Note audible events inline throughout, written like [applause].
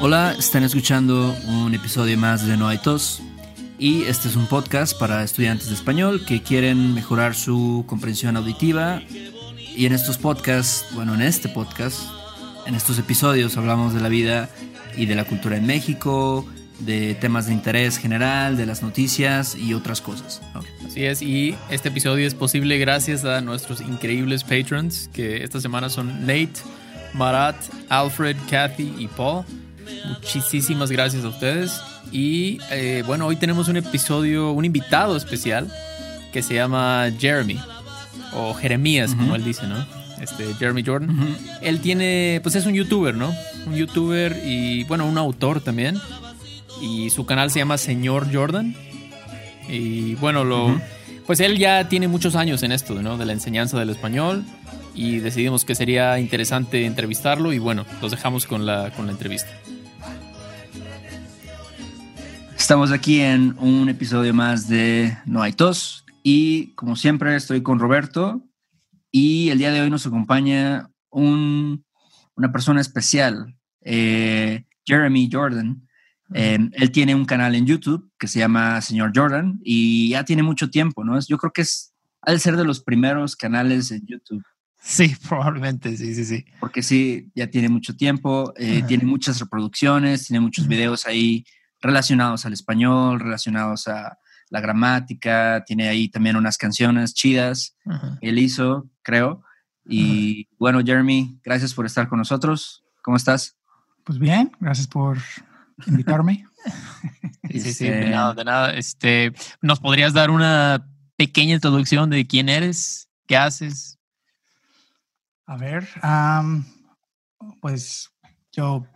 Hola, están escuchando un episodio más de No hay tos y este es un podcast para estudiantes de español que quieren mejorar su comprensión auditiva y en estos podcasts, bueno, en este podcast, en estos episodios hablamos de la vida y de la cultura en México, de temas de interés general, de las noticias y otras cosas. Así es, y este episodio es posible gracias a nuestros increíbles patrons, que esta semana son Nate, Marat, Alfred, Kathy y Paul. Muchísimas gracias a ustedes. Y eh, bueno, hoy tenemos un episodio, un invitado especial que se llama Jeremy, o Jeremías, como él dice, ¿no? Este, Jeremy Jordan. Él tiene, pues es un youtuber, ¿no? Un youtuber y, bueno, un autor también. Y su canal se llama Señor Jordan. Y bueno, lo, pues él ya tiene muchos años en esto, ¿no? De la enseñanza del español. Y decidimos que sería interesante entrevistarlo. Y bueno, los dejamos con la, con la entrevista. Estamos aquí en un episodio más de No hay tos y como siempre estoy con Roberto y el día de hoy nos acompaña un, una persona especial, eh, Jeremy Jordan. Eh, él tiene un canal en YouTube que se llama Señor Jordan y ya tiene mucho tiempo, ¿no? Yo creo que es al ser de los primeros canales en YouTube. Sí, [laughs] probablemente, sí, sí, sí. Porque sí, ya tiene mucho tiempo, eh, tiene muchas reproducciones, tiene muchos videos ahí relacionados al español, relacionados a la gramática, tiene ahí también unas canciones chidas él hizo, creo. Y bueno, Jeremy, gracias por estar con nosotros. ¿Cómo estás? Pues bien, gracias por invitarme. [laughs] sí, sí, sí, de este nada, de nada. Este, ¿Nos podrías dar una pequeña introducción de quién eres? ¿Qué haces? A ver, pues yo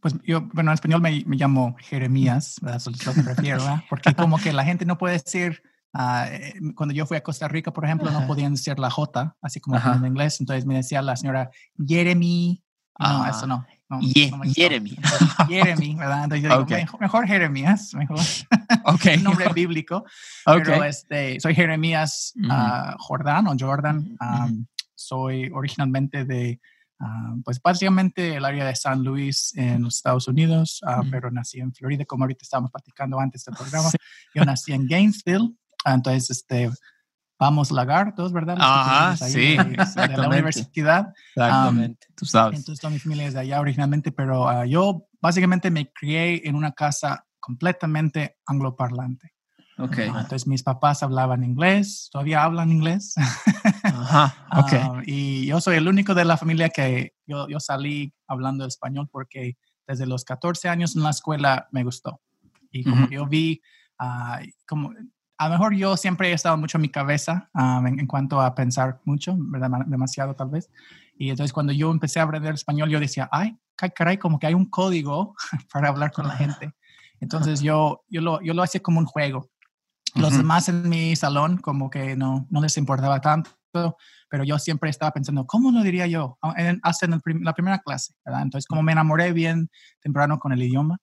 pues yo, bueno, en español me, me llamo Jeremías, ¿verdad? Eso es lo que prefiero, ¿verdad? Porque como que la gente no puede decir, uh, cuando yo fui a Costa Rica, por ejemplo, no podían decir la J, así como en inglés, entonces me decía la señora Jeremy, no, eso no. no, Jeremy. [laughs] Jeremy, ¿verdad? Entonces yo digo, mejor, Jeremías, mejor. [laughs] Okay. nombre bíblico. Okay. Pero este, soy Jeremías uh, Jordán o Jordan. Um, soy originalmente de Ah, pues básicamente el área de San Luis en los Estados Unidos, ah, pero nací en Florida, como ahorita estábamos platicando antes del programa. Yo nací en Gainesville, ah, entonces este, vamos lagartos, ¿verdad? Ajá, sí, de, la universidad. Exactamente, tú sabes. Entonces toda mi familia es de allá originalmente, pero yo básicamente me crié en una casa completamente angloparlante. Okay. entonces mis papás hablaban inglés, todavía hablan inglés. [laughs] Ajá, okay. y yo soy el único de la familia que yo, yo salí hablando español porque desde los 14 años en la escuela me gustó. Y como yo vi, como a lo mejor yo siempre he estado mucho en mi cabeza en, cuanto a pensar mucho, ¿verdad? demasiado tal vez. Y entonces cuando yo empecé a aprender español, yo decía, ay, caray, como que hay un código [laughs] para hablar con la gente. Entonces yo, yo, lo, yo lo hacía como un juego. Los demás en mi salón como que no, no les importaba tanto, pero yo siempre estaba pensando, ¿cómo lo diría yo? Ah, hasta en la primera clase, ¿verdad? Entonces, como me enamoré bien temprano con el idioma,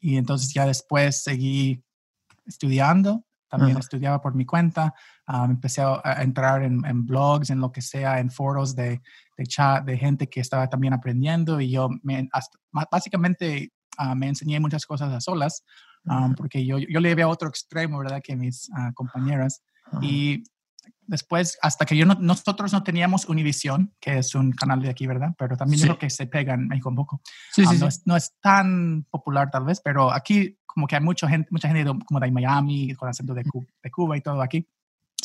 y entonces ya después seguí estudiando, también estudiaba por mi cuenta, empecé a, entrar en, blogs, en lo que sea, en foros de, de, chat, de gente que estaba también aprendiendo, y yo me, básicamente ah, me enseñé muchas cosas a solas, porque yo, yo le a otro extremo, ¿verdad? Que mis uh, compañeras. Y después, hasta que yo no, nosotros no teníamos Univision, que es un canal de aquí, ¿verdad? Pero también es lo que se pega en México un poco. Sí, sí, no, es, no, es, tan popular tal vez, pero aquí como que hay mucha gente, mucha gente como de Miami, con acento de Cuba, de Cuba y todo aquí.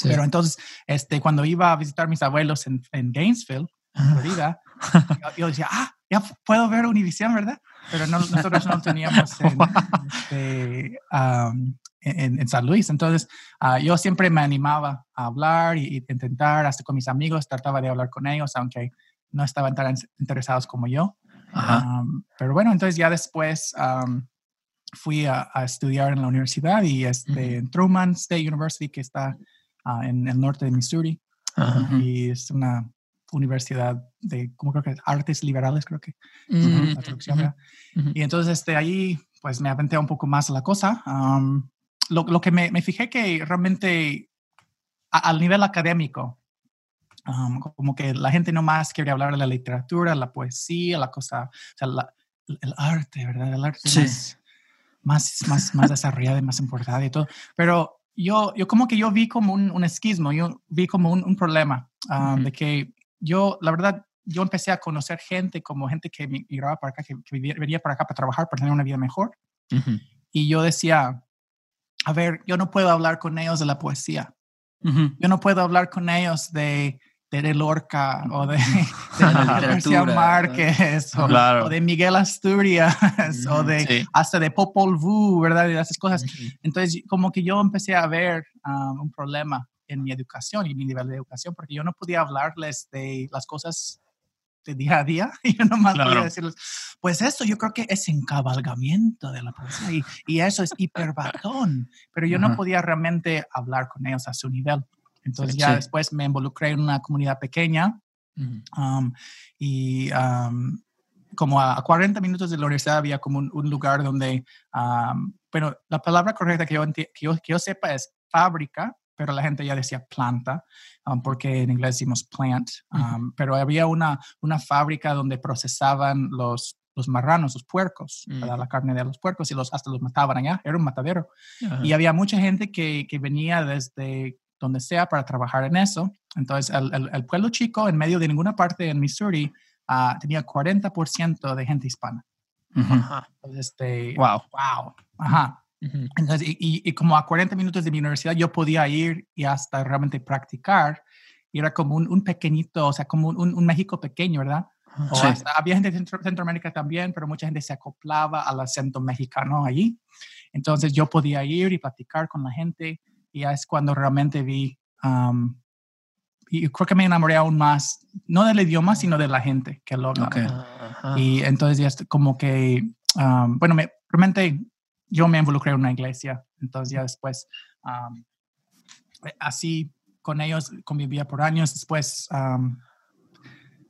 Pero entonces, este, cuando iba a visitar a mis abuelos en, en Gainesville, Florida, yo, yo, decía, ah, ya puedo ver Univision, ¿verdad? pero no, nosotros no teníamos [laughs] este, en, en, San Luis. Entonces, ah, yo siempre me animaba a hablar y, intentar, hasta con mis amigos, trataba de hablar con ellos, aunque no estaban tan interesados como yo. pero bueno, entonces ya después fui a, estudiar en la universidad y este, en Truman State University, que está ah, en el norte de Missouri. Y es una universidad de, como creo que artes liberales, creo que la traducción. Y entonces este, ahí pues me aventé un poco más la cosa. Lo, lo, que me, me, fijé que realmente al nivel académico, um, como que la gente no más quería hablar de la literatura, la poesía, la cosa, o sea, la, el arte, ¿verdad? El arte Sí. más, más, más, más desarrollado y más importante y todo. Pero yo, yo como que yo vi como un, un esquismo, yo vi como un, un problema um, Ujú. de que yo, la verdad, yo empecé a conocer gente como gente que migraba para acá, que, que venía para acá para trabajar, para tener una vida mejor. Ujú. Y yo decía, a ver, yo no puedo hablar con ellos de la poesía. Ujú. Yo no puedo hablar con ellos de, de, de Lorca o de, [laughs] de García. Márquez o, Claro. o de Miguel Asturias o Ujú, de Sí. hasta de Popol Vuh, ¿verdad? Y esas cosas. Entonces, como que yo empecé a ver um, un problema en mi educación y mi nivel de educación, porque yo no podía hablarles de las cosas de día a día. [laughs] Y yo nomás Claro. podía decirles, pues eso yo creo que es encabalgamiento de la poesía y, y eso es hiperbatón. Pero yo no Ajá. podía realmente hablar con ellos a su nivel. Entonces Sí, ya sí. después me involucré en una comunidad pequeña. Um, y um, como a 40 minutos de la universidad había como un, un lugar donde, um, bueno, la palabra correcta que yo, que, yo, que yo sepa es fábrica, pero la gente ya decía planta, um, porque en inglés decimos plant, um, pero había una, una fábrica donde procesaban los, los marranos, los puercos. Mm. la carne de los puercos y los, hasta los mataban allá, era un matadero. Y había mucha gente que, que venía desde donde sea para trabajar en eso. Entonces, el, el- el pueblo chico, en medio de ninguna parte en Missouri, ah, tenía 40% de gente hispana. Entonces, este, Wow. wow. Ajá. Entonces, y, y- y como a 40 minutos de mi universidad, yo podía ir y hasta realmente practicar. Y era como un, un pequeñito, o sea, como un, un- México pequeño, ¿verdad? O Sí. hasta- había gente de Centro- Centroamérica también, pero mucha gente se acoplaba al acento mexicano allí. Entonces yo podía ir y platicar con la gente y ya es cuando realmente vi, um, y creo que me enamoré aún más, no del idioma, sino de la gente que lo hablaba. Ok. Ajá. Y entonces ya es como que, um, bueno, me, realmente yo me involucré en una iglesia, entonces ya después, um, así con ellos convivía por años, después, um,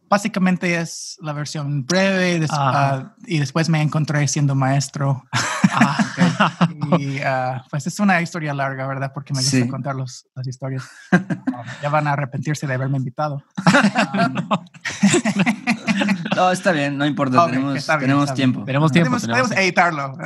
básicamente es la versión breve des- ah, y después me encontré siendo maestro Ah, [laughs] y ah, pues es una historia larga, ¿verdad? Porque me gusta Sí. contar los- las historias. Um, [laughs] ya van a arrepentirse de haberme invitado. [laughs] Um, No, está bien, no importa, tenemos, bien, tenemos tiempo. Tenemos tiempo. podemos, tenemos podemos editarlo.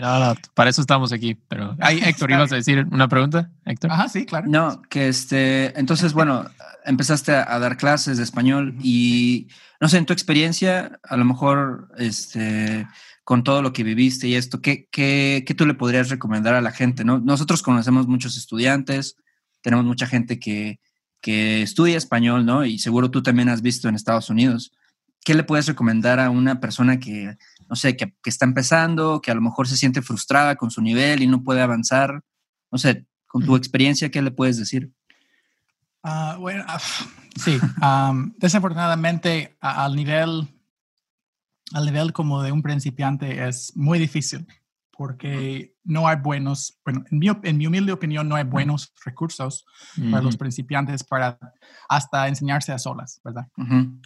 No, no, para eso estamos aquí. Pero, Ay, Héctor, ¿ibas a decir una pregunta? Héctor. Ajá, sí, claro. No, que este, entonces, bueno, empezaste a, a dar clases de español y, no sé, en tu experiencia, a lo mejor, este, con todo lo que viviste y esto, ¿qué, qué, qué tú le podrías recomendar a la gente? ¿no? Nosotros conocemos muchos estudiantes, tenemos mucha gente que, que estudia español, ¿no? Y seguro tú también has visto en Estados Unidos. ¿Qué le puedes recomendar a una persona que, no sé, que, que está empezando, que a lo mejor se siente frustrada con su nivel y no puede avanzar? No sé, con tu experiencia, ¿qué le puedes decir? Ah, bueno, ah, sí. am, desafortunadamente, a- al nivel, al nivel como de un principiante es muy difícil porque no hay buenos, bueno, en mi, en mi humilde opinión, no hay buenos recursos para los principiantes para hasta enseñarse a solas, ¿verdad?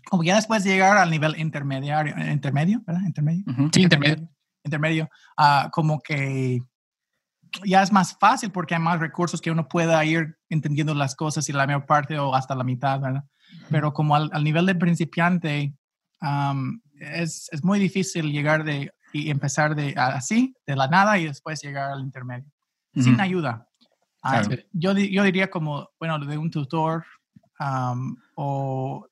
Como ya después de llegar al nivel intermediario, eh, intermedio, ¿verdad? Intermedio. Sí, intermedio. intermedio, ah, como que ya es más fácil porque hay más recursos que uno pueda ir entendiendo las cosas y la mayor parte o hasta la mitad, ¿verdad? Pero como al, al nivel de principiante, am, es, es muy difícil llegar de y empezar de así, de la nada, y después llegar al intermedio, sin ayuda. Ah, Claro. yo, yo diría como, bueno, de un tutor o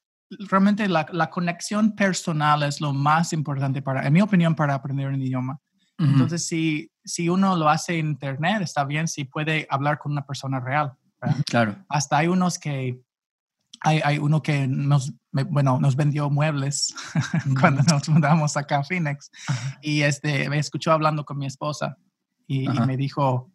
realmente la, la conexión personal es lo más importante para, en mi opinión, para aprender un idioma. Entonces, si, si uno lo hace en internet, está bien si puede hablar con una persona real. ¿verdad? Claro. Hasta hay unos que, hay, hay uno que nos, bueno, nos vendió muebles [laughs] cuando nos mudamos acá a Phoenix Ajá. y este, me escuchó hablando con mi esposa y, y me dijo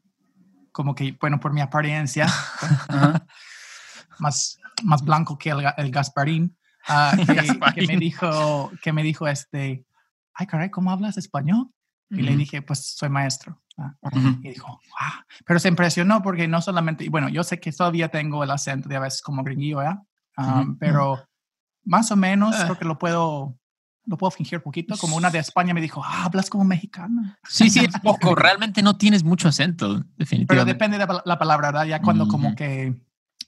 como que, bueno, por mi apariencia, [laughs] [laughs] más, más blanco que el, el Gasparín, ah, que, que Gasparín. me dijo, que me dijo este, ay caray, ¿cómo hablas español? Y le dije, pues soy maestro. Ah, Ujú. Y dijo, wow. Pero se impresionó porque no solamente, bueno, yo sé que todavía tengo el acento de a veces como gringuillo, ¿verdad? Um. Pero más o menos Ah. creo que lo puedo, lo puedo fingir poquito. Como una de España me dijo, ah, hablas como mexicana. Sí, sí, es [laughs] poco. Realmente no tienes mucho acento, Pero definitivamente. depende de la, la palabra, ¿verdad? Ya cuando como Ujú. que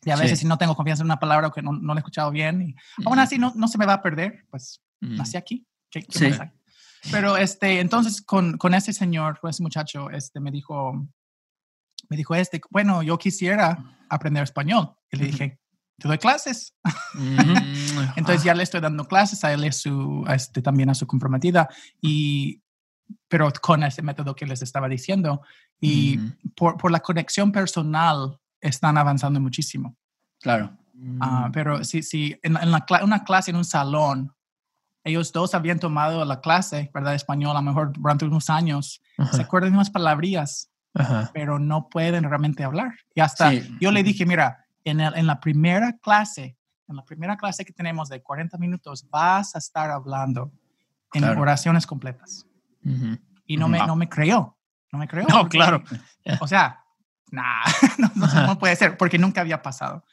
Y a veces si no tengo confianza en una palabra o que no, no la he escuchado bien, y aún así no, no se me va a perder, pues nací aquí. ¿Qué, qué Sí. Pero este, entonces con, con ese señor, con ese muchacho, este me dijo, me dijo este, bueno, yo quisiera aprender español. Y le dije, te doy clases. Mm, [laughs] Entonces ya le estoy dando clases a él y a su, a este, también a su comprometida, y, pero con ese método que les estaba diciendo. Y Ujú. por, por la conexión personal están avanzando muchísimo. Claro. Mm. pero si, si en, en la una clase en un salón, ellos dos habían tomado la clase, ¿verdad? Español, a lo mejor durante unos años, se acuerdan de unas palabrillas, ajá. pero no pueden realmente hablar. Y hasta Sí. yo le dije, mira, en, el- en la primera clase, en la primera clase que tenemos de 40 minutos, vas a estar hablando en Claro. oraciones completas. Ujú. Y no, me, Wow. no me creyó. No me creyó. No, porque- claro. O sea, nah, [laughs] no, no- no puede ser, porque nunca había pasado.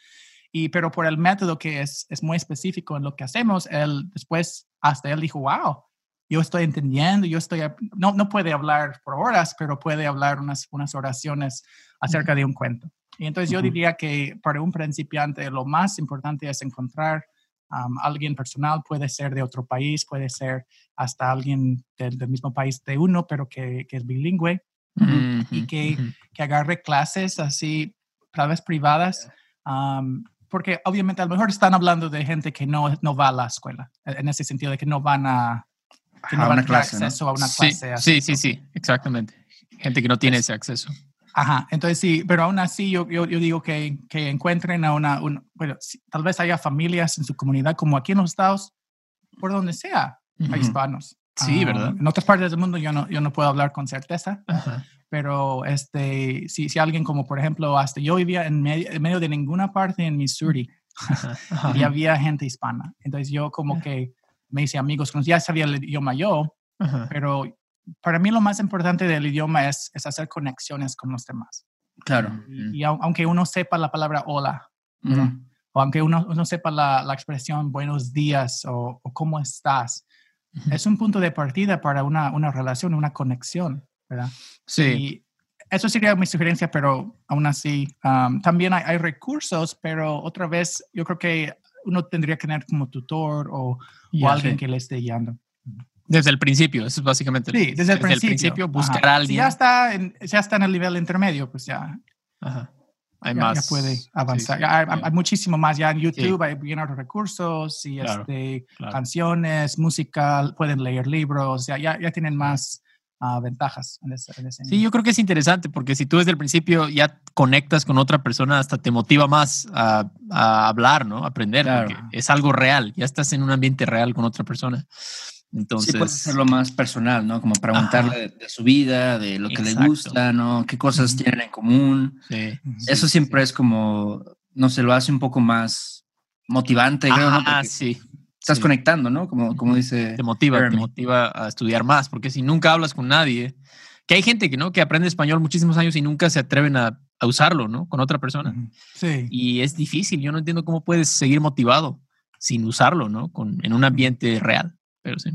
Y, pero por el método que es, es muy específico en lo que hacemos, él después, hasta él dijo, wow, yo estoy entendiendo, yo estoy, no, no puede hablar por horas, pero puede hablar unas, unas oraciones acerca de un cuento. Y entonces yo Ujú. diría que para un principiante lo más importante es encontrar um, alguien personal, puede ser de otro país, puede ser hasta alguien del, del mismo país de uno, pero que, que es bilingüe, Ujú, y que- ujú. que agarre clases así, tal vez privadas, um, porque obviamente a lo mejor están hablando de gente que no, no va a la escuela, en en ese sentido de que no van a, que no A van una a tener clase, ¿no? acceso a una Sí, clase. así. sí, sí, sí, exactamente. Gente que no tiene ese acceso. Ajá, entonces sí, pero aún así yo, yo, yo digo que, que encuentren a una, un- bueno, sí, tal vez haya familias en su comunidad, como aquí en los Estados, por donde sea, hay hispanos. Sí, Ah, ¿verdad? En otras partes del mundo yo no, yo no puedo hablar con certeza, pero este, si, si alguien como, por ejemplo, hasta yo vivía en medio, en medio de ninguna parte en Missouri [laughs] y había gente hispana. Entonces yo como que me hice amigos con, ya sabía el idioma yo, pero para mí lo más importante del idioma es, es hacer conexiones con los demás. Claro. Y, y au- aunque uno sepa la palabra hola, o aunque uno, uno sepa la, la expresión buenos días o, o cómo estás, es un punto de partida para una, una relación, una conexión, ¿verdad? Sí. Y eso sería mi sugerencia, pero aún así, um, también hay, hay recursos, pero otra vez yo creo que uno tendría que tener como tutor o, o alguien sí. que le esté guiando. Desde el principio, eso es básicamente. Sí, desde el principio. buscar Ajá. a alguien. Si ya está, en, ya está en el nivel intermedio, pues ya, Ajá. Hay ya, más. ya puede avanzar. sí, hay, muchísimo más. Ya en YouTube hay bien otros recursos y Claro, este, claro. canciones, música, pueden leer libros, ya, ya, ya tienen más ah, ventajas en ese, en ese Sí, yo creo que es interesante porque si tú desde el principio ya conectas con otra persona, hasta te motiva más a, a hablar, ¿no? A aprender, Claro. porque es algo real, ya estás en un ambiente real con otra persona. Entonces, sí, puedes hacerlo más personal, ¿no? Como preguntarle de, de su vida, de lo que le gusta, ¿no? ¿Qué cosas tienen en común? sí. Eso sí, siempre sí. es como, no sé, lo hace un poco más motivante. Ah, sí. estás sí. conectando, ¿no? Como, como dice Te motiva, te motiva a estudiar más, porque si nunca hablas con nadie, que hay gente que no, que aprende español muchísimos años y nunca se atreven a, a usarlo, ¿no? Con otra persona. Sí. Y es difícil, yo no entiendo cómo puedes seguir motivado sin usarlo, ¿no? Con, en un ambiente real. Pero sí.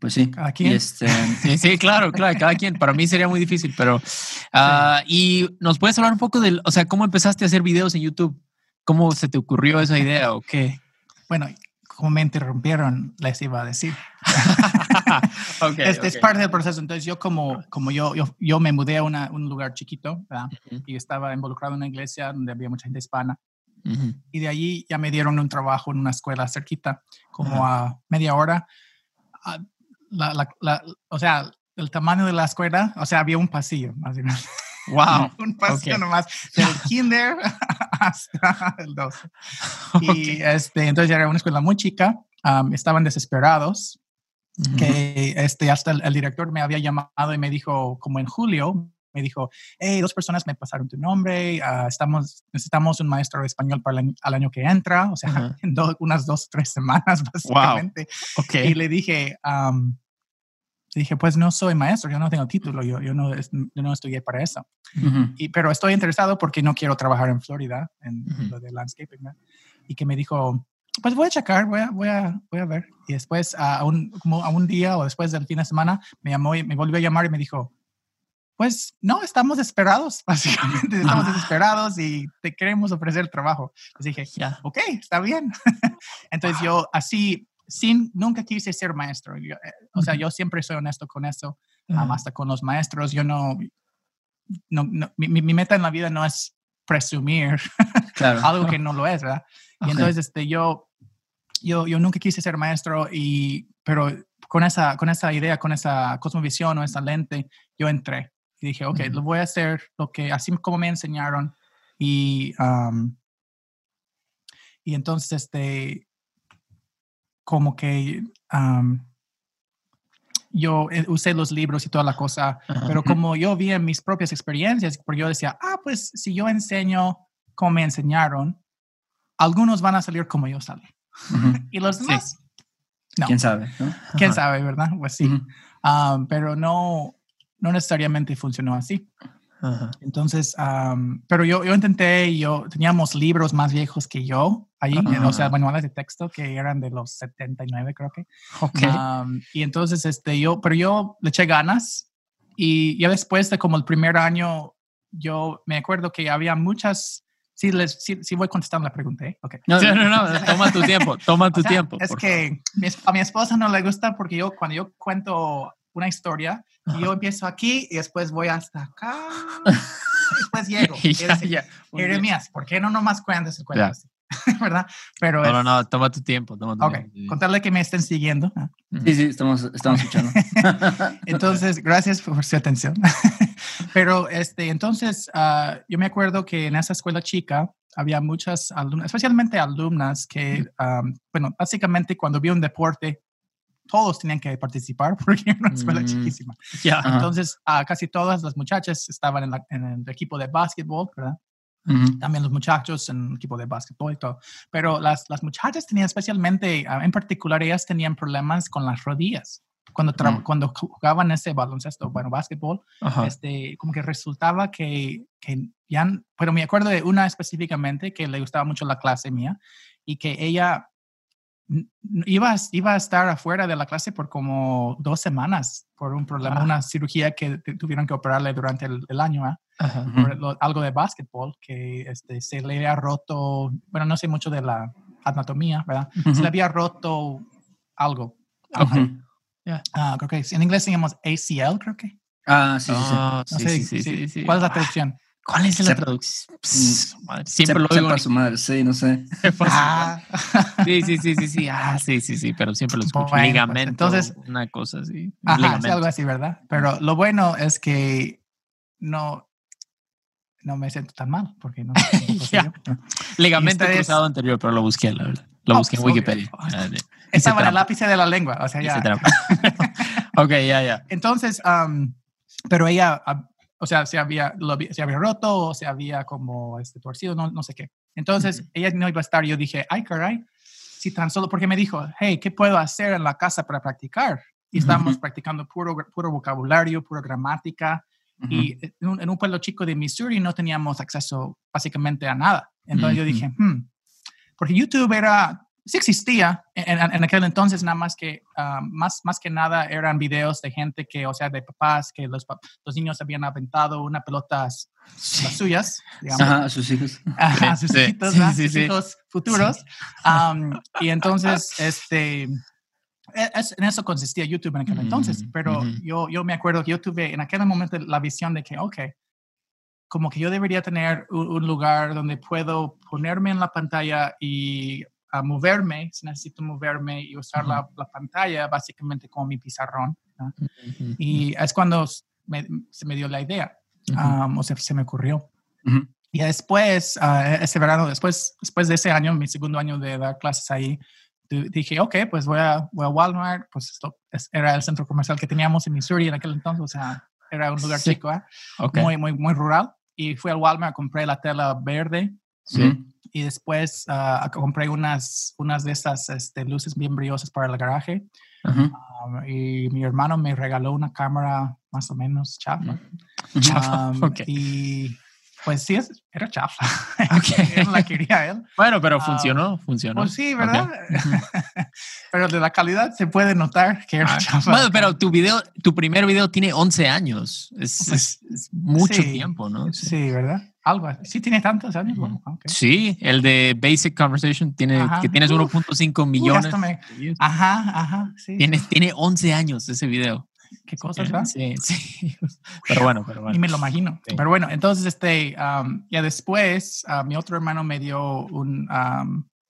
Pues sí. Cada quien. este, Sí, sí, claro, claro, cada quien. Para mí sería muy difícil, pero. ah, y nos puedes hablar un poco del. O sea, ¿cómo empezaste a hacer videos en YouTube? ¿Cómo se te ocurrió esa idea o qué? Bueno, como me interrumpieron, les iba a decir. [laughs] Este es parte del proceso. Entonces, yo como, como yo, yo, yo me mudé a una- un lugar chiquito y estaba involucrado en una iglesia donde había mucha gente hispana. Ujú. Y de allí ya me dieron un trabajo en una escuela cerquita, como a media hora. Ah, la- la- la- o sea, el tamaño de la escuela, o sea, había un pasillo, más o menos. Wow. un pasillo ok. nomás, del kinder [laughs] hasta el 12. [laughs] Y Ok. este, entonces era una escuela muy chica, am, estaban desesperados, que este, hasta el, el director me había llamado y me dijo, como en julio, me dijo, hey, dos personas me pasaron tu nombre, ah, estamos, necesitamos un maestro de español para el año, al año que entra, o sea, Ajá. [laughs] en do- unas dos, tres semanas [laughs] básicamente. Ok. Y le dije, le dije, pues no soy maestro, yo no tengo título, yo, yo, no, yo no estudié para eso. ujú. Y, pero estoy interesado porque no quiero trabajar en Florida, en Ujú. lo de landscaping. ¿no? Y que me dijo, pues voy a checar, voy a, voy a, voy a ver. Y después, a un, como a un día o después del fin de semana, me llamó y me volvió a llamar y me dijo, pues no, estamos desesperados, [laughs] básicamente, estamos desesperados y te queremos ofrecer trabajo. Les dije, Ya. ok, está bien. [laughs] Entonces yo así, sin, nunca quise ser maestro. Yo, eh, o sea, yo siempre soy honesto con eso, um, hasta con los maestros. Yo no, no, no- mi, meta en la vida no es presumir Claro. [laughs] algo que no lo es, ¿verdad? Y entonces este, yo, yo, yo nunca quise ser maestro, y, pero con esa, con esa idea, con esa cosmovisión o esa lente, yo entré y dije, ok, Ujú. lo voy a hacer lo que, así como me enseñaron. Y, am, y entonces, este, como que am, yo eh, usé los libros y toda la cosa, Ajá. pero como yo vi en mis propias experiencias, porque yo decía, ah, pues si yo enseño como me enseñaron, algunos van a salir como yo salí. Ujú. [laughs] Y los Sí. demás, no. ¿Quién sabe? no? ¿Quién sabe, verdad? Pues sí. Ujú. Am, pero no, no necesariamente funcionó así. Ajá. Entonces, am, pero yo, yo intenté, yo teníamos libros más viejos que yo ahí, Ajá. o sea, manuales de texto que eran de los 79, creo que. Ok. Am, y entonces, este, yo, pero yo le eché ganas y ya después de como el primer año, yo me acuerdo que había muchas, sí, les, sí, sí voy contestando la pregunta, ¿eh? Ok. No, no, no, [laughs] toma tu tiempo, toma tu O sea, tiempo. Es que a mi esposa no le gusta porque yo cuando yo cuento una historia, y yo empiezo aquí y después voy hasta acá, y [laughs] después llego. Ya, ya. Jeremías, ¿por qué no nomás cuentas el cuento? [laughs] ¿Verdad? Pero No, no, es- no, toma tu tiempo, toma tu tiempo. contarle que me estén siguiendo. Sí, sí, estamos, estamos escuchando. [laughs] Entonces, gracias por su atención. Pero, este, entonces, ah, yo me acuerdo que en esa escuela chica había muchas alumnas, especialmente alumnas que, am, bueno, básicamente cuando vi un deporte, todos tenían que participar [laughs] porque era una escuela Mm. chiquísima. Ajá. Entonces, ah, casi todas las muchachas estaban en, la- en el equipo de básquetbol, ¿verdad? Ujú. También los muchachos en el equipo de básquetbol y todo. Pero las, las muchachas tenían especialmente, ah, en particular, ellas tenían problemas con las rodillas. Cuando, Mm. cuando jugaban ese baloncesto, bueno, básquetbol, Ajá. este, como que resultaba que, que ya, pero me acuerdo de una específicamente que le gustaba mucho la clase mía y que ella iba, a- iba a estar afuera de la clase por como dos semanas por un problema, Ah. una cirugía que tuvieron que operarle durante el, el año, ¿ah? Por lo- algo de básquetbol que este, se le había roto, bueno, no sé mucho de la anatomía, ¿verdad? Se le había roto algo. Ok. Ujú. Ah, creo que en inglés decimos ACL, creo que. Ah, sí, sí, sí. Ah, No sí, sé, sí, sí, sí. sí, sí. ¿Cuál es la Ah, traducción? ¿Cuál es la Sep- traducción? Pss, madre, Siempre Se- lo digo. sepa su madre, sí, no sé. [laughs] Ah, Sí, sí, sí, sí, sí. Ah, sí, sí, sí, pero siempre lo escucho. Bueno, pues, ligamento. entonces- una cosa así. Ajá, sí, algo así, ¿verdad? Pero lo bueno es que no, no me siento tan mal porque no. [laughs] yo. Ligamento cruzado anterior, pero lo busqué, la verdad. Lo Ah, busqué en pues. Wikipedia. [laughs] Ah, Estaba en el ápice de la lengua, o sea, ya. ok, ya, ya. Entonces, am, pero ella, o sea, se había, lo se había roto o se había como este, torcido, no, no sé qué. Entonces, Ujú. ella no iba a estar. Yo dije, ay, caray, si tan solo, porque me dijo, hey, ¿qué puedo hacer en la casa para practicar? Y estábamos Ujú. practicando puro, puro vocabulario, pura gramática. Y en un, en un pueblo chico de Missouri no teníamos acceso básicamente a nada. Entonces yo dije, hmm, porque YouTube era, sí existía en, en- aquel entonces, nada más que, ah, más, más que nada eran videos de gente que, o sea, de papás, que los, los niños habían aventado una pelota, las suyas, digamos, Ajá, a sus hijos. [laughs] Ajá, Sí, sus sí, hijitos, sí, Sus hijos futuros. Am, y entonces, este, e- es- en eso consistía YouTube en aquel entonces. Mm, Pero ujú. yo, yo me acuerdo que yo tuve en aquel momento la visión de que, ok, como que yo debería tener un, un lugar donde puedo ponerme en la pantalla y a moverme, si necesito moverme y usar la, la pantalla básicamente como mi pizarrón. ¿no? Ujú, Y es cuando me- se me dio la idea, ujú. am, o sea, se me ocurrió. Y después, ah, ese verano, después, después de ese año, mi segundo año de dar clases ahí, dije, ok, pues voy a, voy a Walmart, pues esto es- era el centro comercial que teníamos en Missouri en aquel entonces, o sea, era un lugar Sí. chico, ¿eh? Ok. muy, muy, muy rural. Y fui al Walmart, compré la tela verde Sí. Y después ah, compré unas, unas de esas este, luces bien brillosas para el garaje. Um, y mi hermano me regaló una cámara más o menos chafa. [laughs] Chafa, Um, ok. Y Pues sí, es, era chafa. Okay. [laughs] la quería él. Bueno, pero ah, funcionó, funcionó. Pues sí, ¿verdad? [laughs] pero de la calidad se puede notar que era ah, chafa. Bueno, pero tu video, tu primer video tiene 11 años. Es, pues es, mucho tiempo, ¿no? Sí. ¿verdad? Algo Sí tiene tantos años. Sí, el de Basic Conversation tiene que tienes 1.5 millones. ajá, ajá. Sí. Tiene, tiene 11 años ese video qué cosas, ¿verdad? Sí, sí. Pero bueno, pero bueno. Y me lo imagino. Pero bueno, entonces, este, ya después, uh, mi otro hermano me dio un,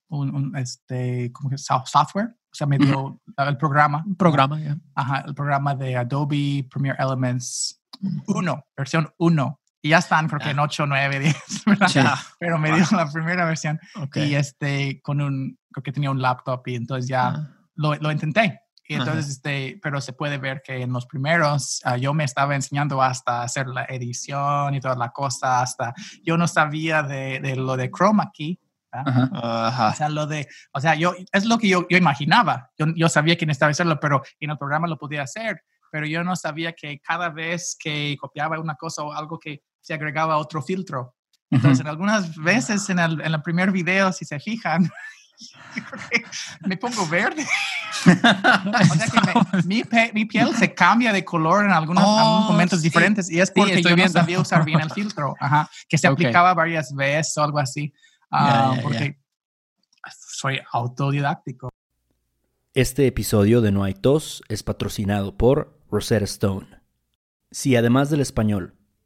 un, este, ¿cómo que Software. O sea, me dio el programa. Programa, ya. Ajá, el programa de Adobe Premiere Elements 1, versión 1. Y ya están, creo que en 8, 9, 10, ¿verdad? Pero me dio la primera versión. Y este, con un, creo que tenía un laptop y entonces ya ah. lo, lo intenté. Y entonces, este, pero se puede ver que en los primeros ah, yo me estaba enseñando hasta hacer la edición y toda la cosa, hasta yo no sabía de, de lo de Chroma Key. O sea, lo de, o sea, yo, es lo que yo, yo imaginaba. Yo, yo sabía que necesitaba hacerlo, pero en el programa lo podía hacer, pero yo no sabía que cada vez que copiaba una cosa o algo que se agregaba otro filtro. Entonces, en algunas veces en el, en el primer video, si se fijan, [laughs] me pongo verde. [laughs] o sea que mi, mi, piel se cambia de color en algunos, oh, momentos diferentes y es porque yo no sabía usar bien el [laughs] filtro, Ajá, que se aplicaba varias veces o algo así, ah, porque soy autodidáctico. Este episodio de No hay tos es patrocinado por Rosetta Stone. Si además del español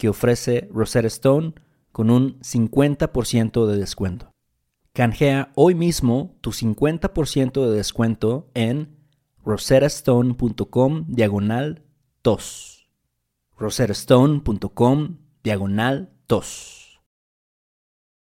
que ofrece Rosetta Stone con un 50% de descuento. Canjea hoy mismo tu 50% de descuento en roserastone.com diagonal tos. roserastone.com diagonal tos.